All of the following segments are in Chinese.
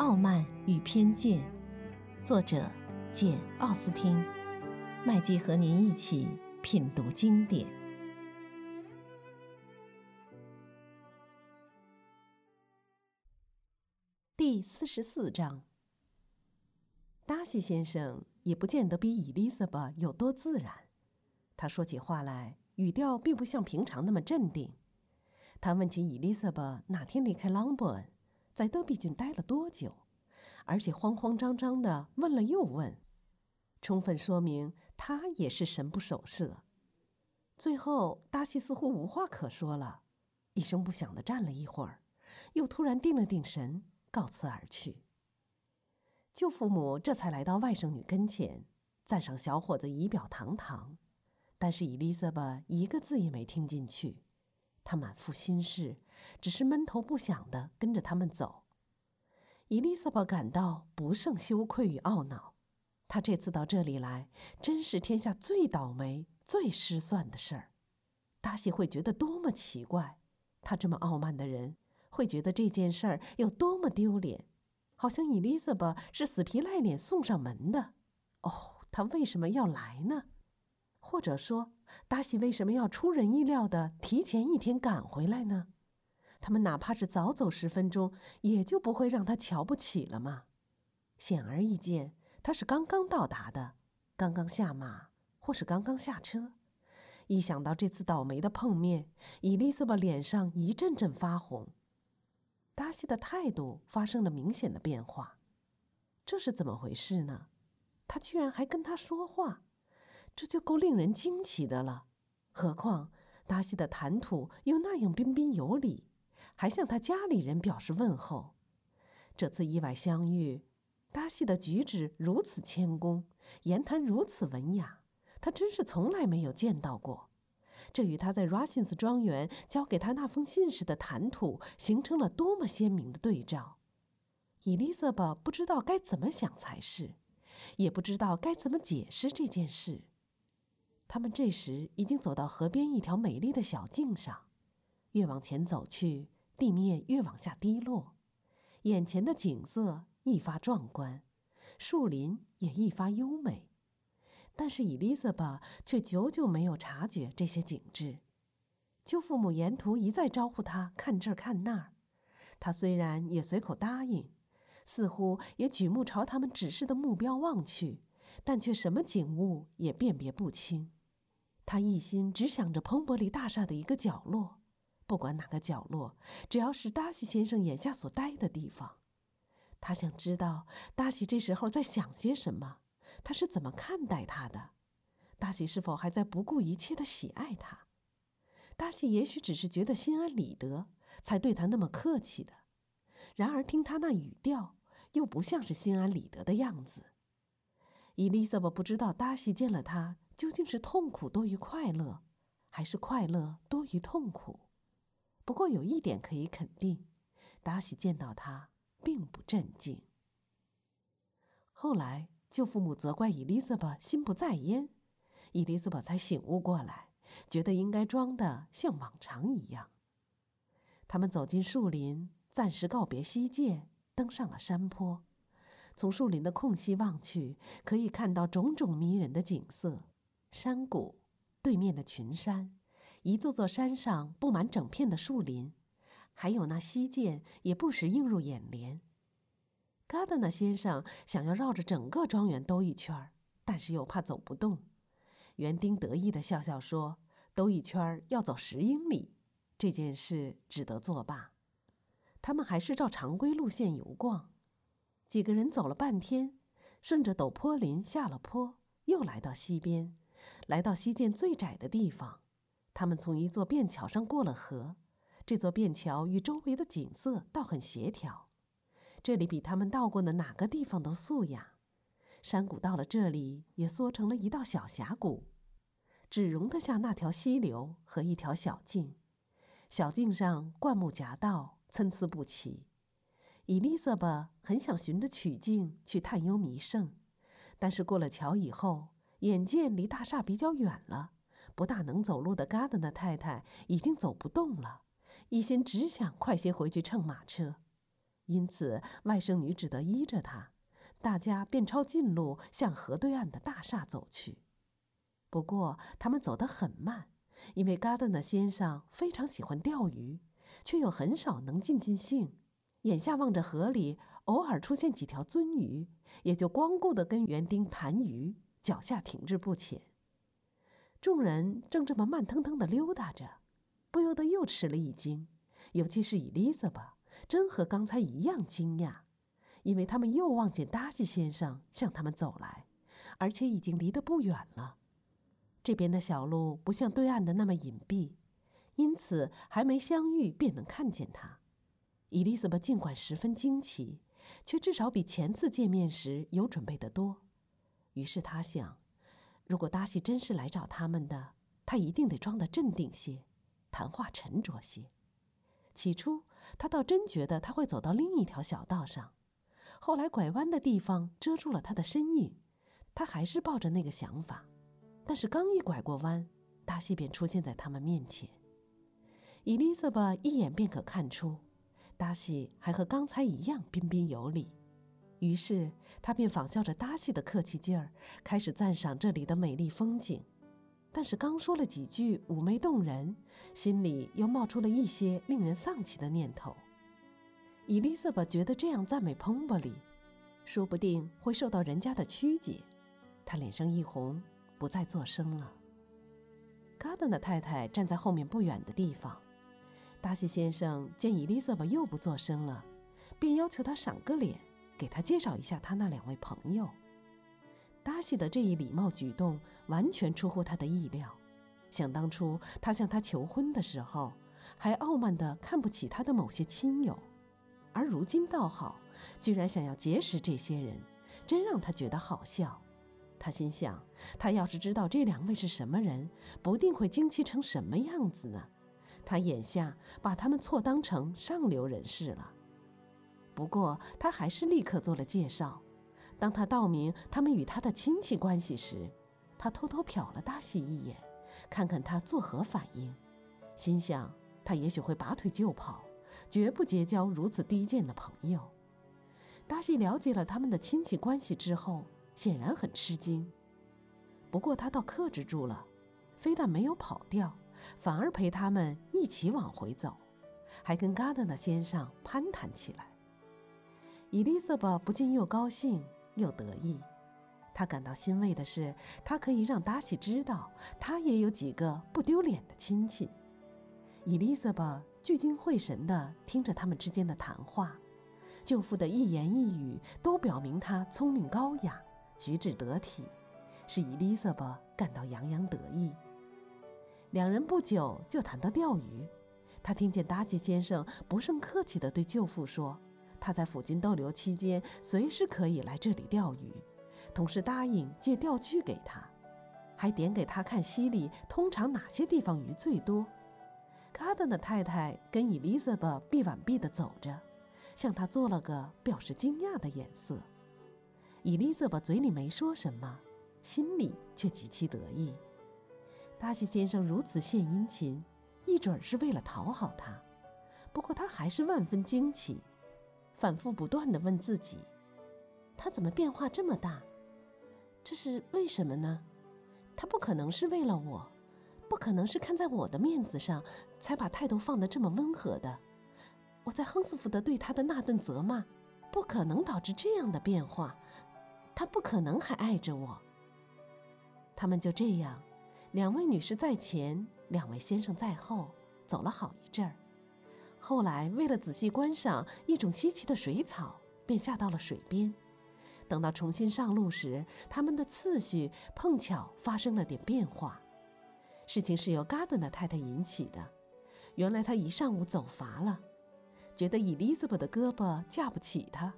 傲慢与偏见》，作者简·奥斯汀。麦基和您一起品读经典。第四十四章。达西先生也不见得比伊丽莎白有多自然。他说起话来，语调并不像平常那么镇定。他问起伊丽莎白哪天离开朗伯恩。在德比郡待了多久？而且慌慌张张的问了又问，充分说明他也是神不守舍。最后，达西似乎无话可说了，一声不响的站了一会儿，又突然定了定神，告辞而去。舅父母这才来到外甥女跟前，赞赏小伙子仪表堂堂，但是伊丽莎白一个字也没听进去。他满腹心事，只是闷头不响地跟着他们走。伊丽莎白感到不胜羞愧与懊恼。她这次到这里来，真是天下最倒霉、最失算的事儿。达西会觉得多么奇怪，他这么傲慢的人，会觉得这件事儿有多么丢脸，好像伊丽莎白是死皮赖脸送上门的。哦，他为什么要来呢？或者说，达西为什么要出人意料的提前一天赶回来呢？他们哪怕是早走十分钟，也就不会让他瞧不起了吗？显而易见，他是刚刚到达的，刚刚下马，或是刚刚下车。一想到这次倒霉的碰面，伊丽莎白脸上一阵阵发红。达西的态度发生了明显的变化，这是怎么回事呢？他居然还跟他说话。这就够令人惊奇的了，何况达西的谈吐又那样彬彬有礼，还向他家里人表示问候。这次意外相遇，达西的举止如此谦恭，言谈如此文雅，他真是从来没有见到过。这与他在 r 辛斯庄园交给他那封信时的谈吐形成了多么鲜明的对照。伊丽莎白不知道该怎么想才是，也不知道该怎么解释这件事。他们这时已经走到河边一条美丽的小径上，越往前走去，地面越往下低落，眼前的景色愈发壮观，树林也愈发优美。但是伊丽莎白却久久没有察觉这些景致。舅父母沿途一再招呼他看这儿看那儿，他虽然也随口答应，似乎也举目朝他们指示的目标望去，但却什么景物也辨别不清。他一心只想着彭伯里大厦的一个角落，不管哪个角落，只要是达西先生眼下所待的地方。他想知道达西这时候在想些什么，他是怎么看待他的，达西是否还在不顾一切的喜爱他。达西也许只是觉得心安理得，才对他那么客气的。然而听他那语调，又不像是心安理得的样子。伊丽莎白不知道达西见了他。究竟是痛苦多于快乐，还是快乐多于痛苦？不过有一点可以肯定，达西见到他并不镇静。后来舅父母责怪伊丽莎白心不在焉，伊丽莎白才醒悟过来，觉得应该装的像往常一样。他们走进树林，暂时告别西界，登上了山坡。从树林的空隙望去，可以看到种种迷人的景色。山谷，对面的群山，一座座山上布满整片的树林，还有那溪涧也不时映入眼帘。嘎德纳先生想要绕着整个庄园兜一圈但是又怕走不动。园丁得意地笑笑说：“兜一圈要走十英里，这件事只得作罢。”他们还是照常规路线游逛。几个人走了半天，顺着陡坡林下了坡，又来到溪边。来到西涧最窄的地方，他们从一座便桥上过了河。这座便桥与周围的景色倒很协调。这里比他们到过的哪个地方都素雅。山谷到了这里也缩成了一道小峡谷，只容得下那条溪流和一条小径。小径上灌木夹道，参差不齐。伊丽莎白很想循着曲径去探幽弥圣，但是过了桥以后。眼见离大厦比较远了，不大能走路的嘎德纳太太已经走不动了，一心只想快些回去乘马车。因此外甥女只得依着他，大家便抄近路向河对岸的大厦走去。不过他们走得很慢，因为嘎德纳先生非常喜欢钓鱼，却又很少能尽尽兴。眼下望着河里偶尔出现几条鳟鱼，也就光顾地跟园丁谈鱼，脚下停滞不前。众人正这么慢腾腾地溜达着，不由得又吃了一惊，尤其是伊丽莎白，真和刚才一样惊讶，因为他们又望见达西先生向他们走来，而且已经离得不远了。这边的小路不像对岸的那么隐蔽，因此还没相遇便能看见他。伊丽莎白尽管十分惊奇，却至少比前次见面时有准备的多。于是他想。如果达西真是来找他们的，他一定得装得镇定些，谈话沉着些。起初，他倒真觉得他会走到另一条小道上，后来拐弯的地方遮住了他的身影，他还是抱着那个想法。但是刚一拐过弯，达西便出现在他们面前。伊丽莎白一眼便可看出，达西还和刚才一样彬彬有礼。于是他便仿效着达西的客气劲儿，开始赞赏这里的美丽风景。但是刚说了几句妩媚动人，心里又冒出了一些令人丧气的念头。伊丽莎白觉得这样赞美彭伯里，说不定会受到人家的曲解。她脸上一红，不再作声了。卡登的太太站在后面不远的地方。达西先生见伊丽莎白又不作声了，便要求她赏个脸。给他介绍一下他那两位朋友。达西的这一礼貌举动完全出乎他的意料。想当初他向他求婚的时候，还傲慢地看不起他的某些亲友，而如今倒好，居然想要结识这些人，真让他觉得好笑。他心想，他要是知道这两位是什么人，不定会惊奇成什么样子呢？他眼下把他们错当成上流人士了。不过，他还是立刻做了介绍。当他道明他们与他的亲戚关系时，他偷偷瞟了达西一眼，看看他作何反应。心想，他也许会拔腿就跑，绝不结交如此低贱的朋友。达西了解了他们的亲戚关系之后，显然很吃惊。不过，他倒克制住了，非但没有跑掉，反而陪他们一起往回走，还跟嘎达纳先生攀谈起来。伊丽莎白不禁又高兴又得意，她感到欣慰的是，她可以让达西知道，她也有几个不丢脸的亲戚。伊丽莎白聚精会神地听着他们之间的谈话，舅父的一言一语都表明他聪明高雅，举止得体，使伊丽莎白感到洋洋得意。两人不久就谈到钓鱼，他听见达吉先生不胜客气地对舅父说。他在附近逗留期间，随时可以来这里钓鱼，同时答应借钓具给他，还点给他看溪里通常哪些地方鱼最多。卡登的太太跟伊丽莎白臂挽臂地走着，向他做了个表示惊讶的眼色。伊丽莎白嘴里没说什么，心里却极其得意。达西先生如此献殷勤，一准是为了讨好他。不过他还是万分惊奇。反复不断地问自己：“他怎么变化这么大？这是为什么呢？他不可能是为了我，不可能是看在我的面子上才把态度放得这么温和的。我在亨斯福德对他的那顿责骂，不可能导致这样的变化。他不可能还爱着我。”他们就这样，两位女士在前，两位先生在后，走了好一阵儿。后来，为了仔细观赏一种稀奇的水草，便下到了水边。等到重新上路时，他们的次序碰巧发生了点变化。事情是由嘎德纳太太引起的。原来她一上午走乏了，觉得伊丽莎白的胳膊架不起她，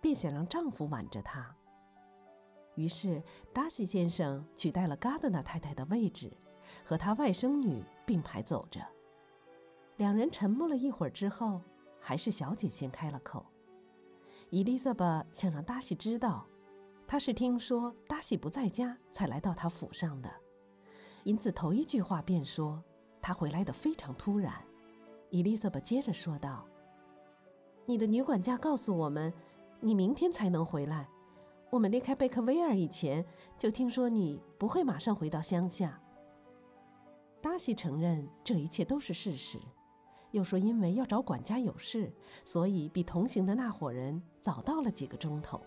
便想让丈夫挽着她。于是达西先生取代了嘎德纳太太的位置，和他外甥女并排走着。两人沉默了一会儿之后，还是小姐先开了口。伊丽莎白想让达西知道，她是听说达西不在家才来到他府上的，因此头一句话便说他回来的非常突然。伊丽莎白接着说道：“你的女管家告诉我们，你明天才能回来。我们离开贝克威尔以前，就听说你不会马上回到乡下。”达西承认这一切都是事实，又说因为要找管家有事，所以比同行的那伙人早到了几个钟头。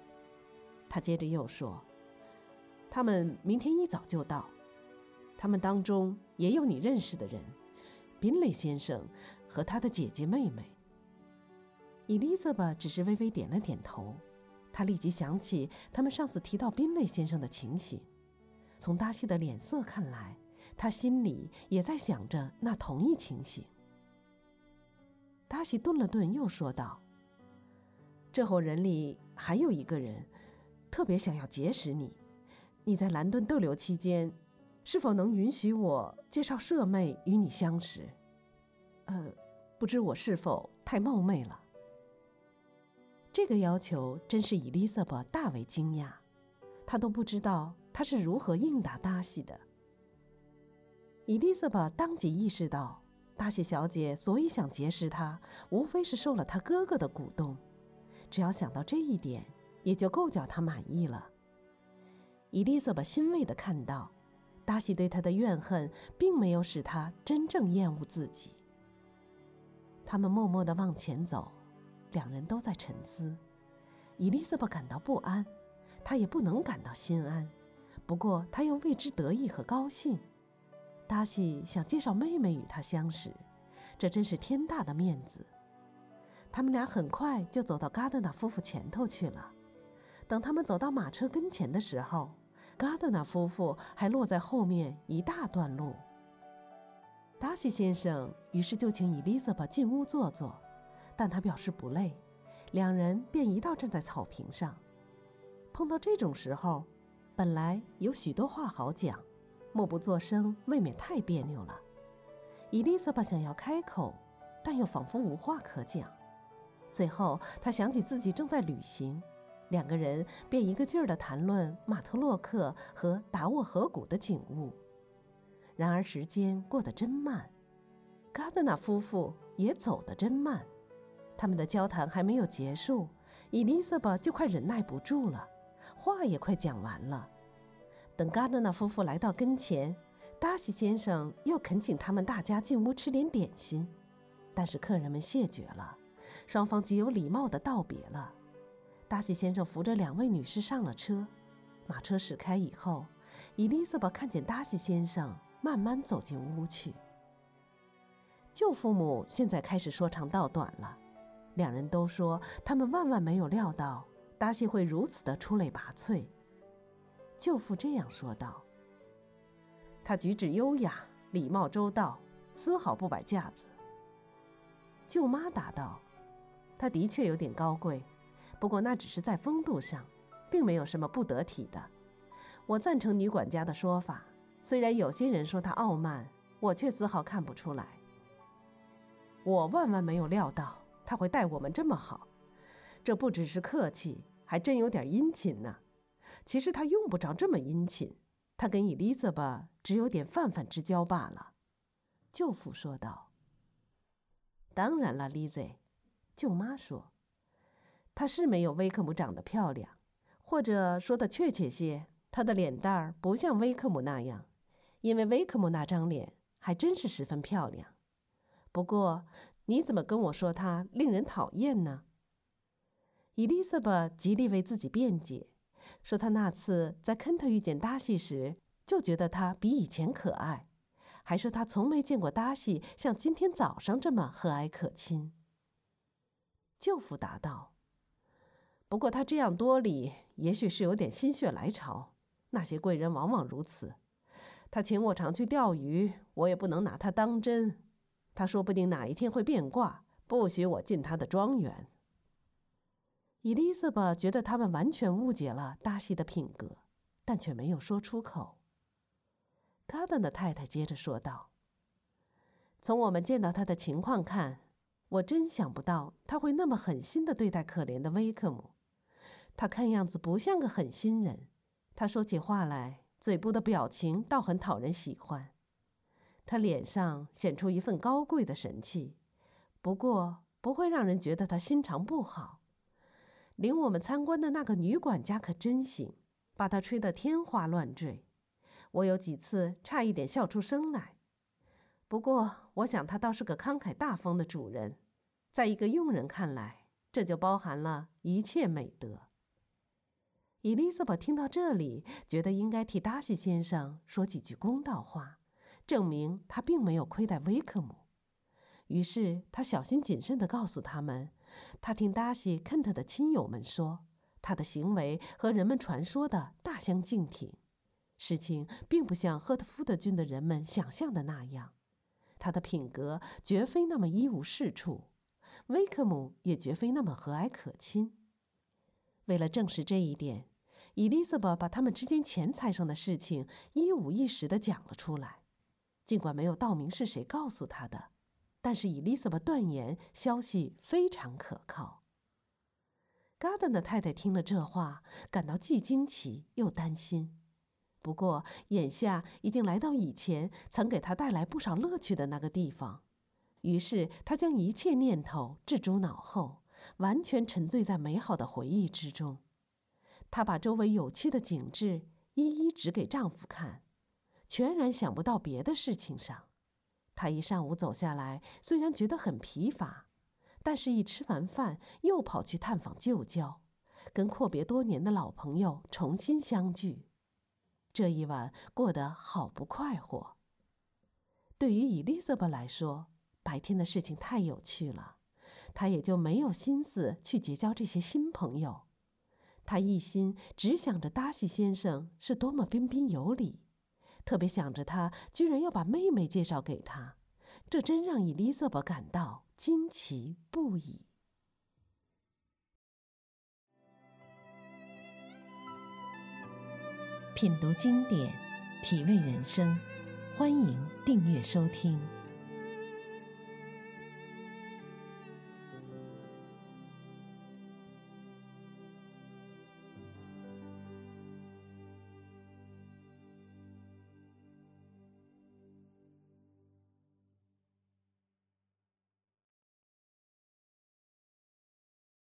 他接着又说：“他们明天一早就到，他们当中也有你认识的人，宾雷先生和他的姐姐妹妹。”伊丽莎白只是微微点了点头，她立即想起他们上次提到宾雷先生的情形，从达西的脸色看来。他心里也在想着那同一情形。达西顿了顿，又说道：“这伙人里还有一个人，特别想要结识你。你在兰顿逗留期间，是否能允许我介绍舍妹与你相识？呃，不知我是否太冒昧了？”这个要求真是伊丽莎白大为惊讶，她都不知道他是如何应答达西的。伊丽莎白当即意识到，达西小姐所以想结识他，无非是受了他哥哥的鼓动。只要想到这一点，也就够叫他满意了。伊丽莎白欣慰地看到，达西对他的怨恨并没有使他真正厌恶自己。他们默默地往前走，两人都在沉思。伊丽莎白感到不安，她也不能感到心安，不过她又为之得意和高兴。达西想介绍妹妹与他相识，这真是天大的面子。他们俩很快就走到嘎德纳夫妇前头去了。等他们走到马车跟前的时候，嘎德纳夫妇还落在后面一大段路。达西先生于是就请伊丽莎白进屋坐坐，但他表示不累，两人便一道站在草坪上。碰到这种时候，本来有许多话好讲。默不作声，未免太别扭了。伊丽莎白想要开口，但又仿佛无话可讲。最后，她想起自己正在旅行，两个人便一个劲儿地谈论马特洛克和达沃河谷的景物。然而时间过得真慢，嘎德纳夫妇也走得真慢。他们的交谈还没有结束，伊丽莎白就快忍耐不住了，话也快讲完了。等嘎德纳夫妇来到跟前，达西先生又恳请他们大家进屋吃点点心，但是客人们谢绝了。双方极有礼貌地道别了。达西先生扶着两位女士上了车，马车驶开以后，伊丽莎白看见达西先生慢慢走进屋去。舅父母现在开始说长道短了，两人都说他们万万没有料到达西会如此的出类拔萃。舅父这样说道：“他举止优雅，礼貌周到，丝毫不摆架子。”舅妈答道：“他的确有点高贵，不过那只是在风度上，并没有什么不得体的。我赞成女管家的说法，虽然有些人说他傲慢，我却丝毫看不出来。我万万没有料到他会待我们这么好，这不只是客气，还真有点殷勤呢。”其实他用不着这么殷勤，他跟伊丽莎白只有点泛泛之交罢了。”舅父说道。“当然了，丽兹。”舅妈说，“她是没有威克姆长得漂亮，或者说的确切些，她的脸蛋儿不像威克姆那样，因为威克姆那张脸还真是十分漂亮。不过，你怎么跟我说她令人讨厌呢？”伊丽莎白极力为自己辩解。说他那次在肯特遇见达西时，就觉得他比以前可爱，还说他从没见过达西像今天早上这么和蔼可亲。舅父答道：“不过他这样多礼，也许是有点心血来潮。那些贵人往往如此。他请我常去钓鱼，我也不能拿他当真。他说不定哪一天会变卦，不许我进他的庄园。”伊丽莎白觉得他们完全误解了达西的品格，但却没有说出口。卡登的太太接着说道：“从我们见到他的情况看，我真想不到他会那么狠心的对待可怜的威克姆。他看样子不像个狠心人。他说起话来，嘴部的表情倒很讨人喜欢。他脸上显出一份高贵的神气，不过。”不会让人觉得他心肠不好。领我们参观的那个女管家可真行，把他吹得天花乱坠，我有几次差一点笑出声来。不过，我想他倒是个慷慨大方的主人，在一个佣人看来，这就包含了一切美德。伊丽莎白听到这里，觉得应该替达西先生说几句公道话，证明他并没有亏待威克姆。于是，他小心谨慎地告诉他们。他听达西·肯特的亲友们说，他的行为和人们传说的大相径庭。事情并不像赫特福德郡的人们想象的那样，他的品格绝非那么一无是处，威克姆也绝非那么和蔼可亲。为了证实这一点，伊丽莎白把他们之间钱财上的事情一五一十地讲了出来，尽管没有道明是谁告诉他的。但是伊丽莎白断言消息非常可靠。嘎登的太太听了这话，感到既惊奇又担心。不过眼下已经来到以前曾给他带来不少乐趣的那个地方，于是他将一切念头置诸脑后，完全沉醉在美好的回忆之中。她把周围有趣的景致一一指给丈夫看，全然想不到别的事情上。他一上午走下来，虽然觉得很疲乏，但是一吃完饭又跑去探访旧交，跟阔别多年的老朋友重新相聚。这一晚过得好不快活。对于伊丽莎白来说，白天的事情太有趣了，她也就没有心思去结交这些新朋友。她一心只想着达西先生是多么彬彬有礼。特别想着他居然要把妹妹介绍给他，这真让伊丽莎白感到惊奇不已。品读经典，体味人生，欢迎订阅收听。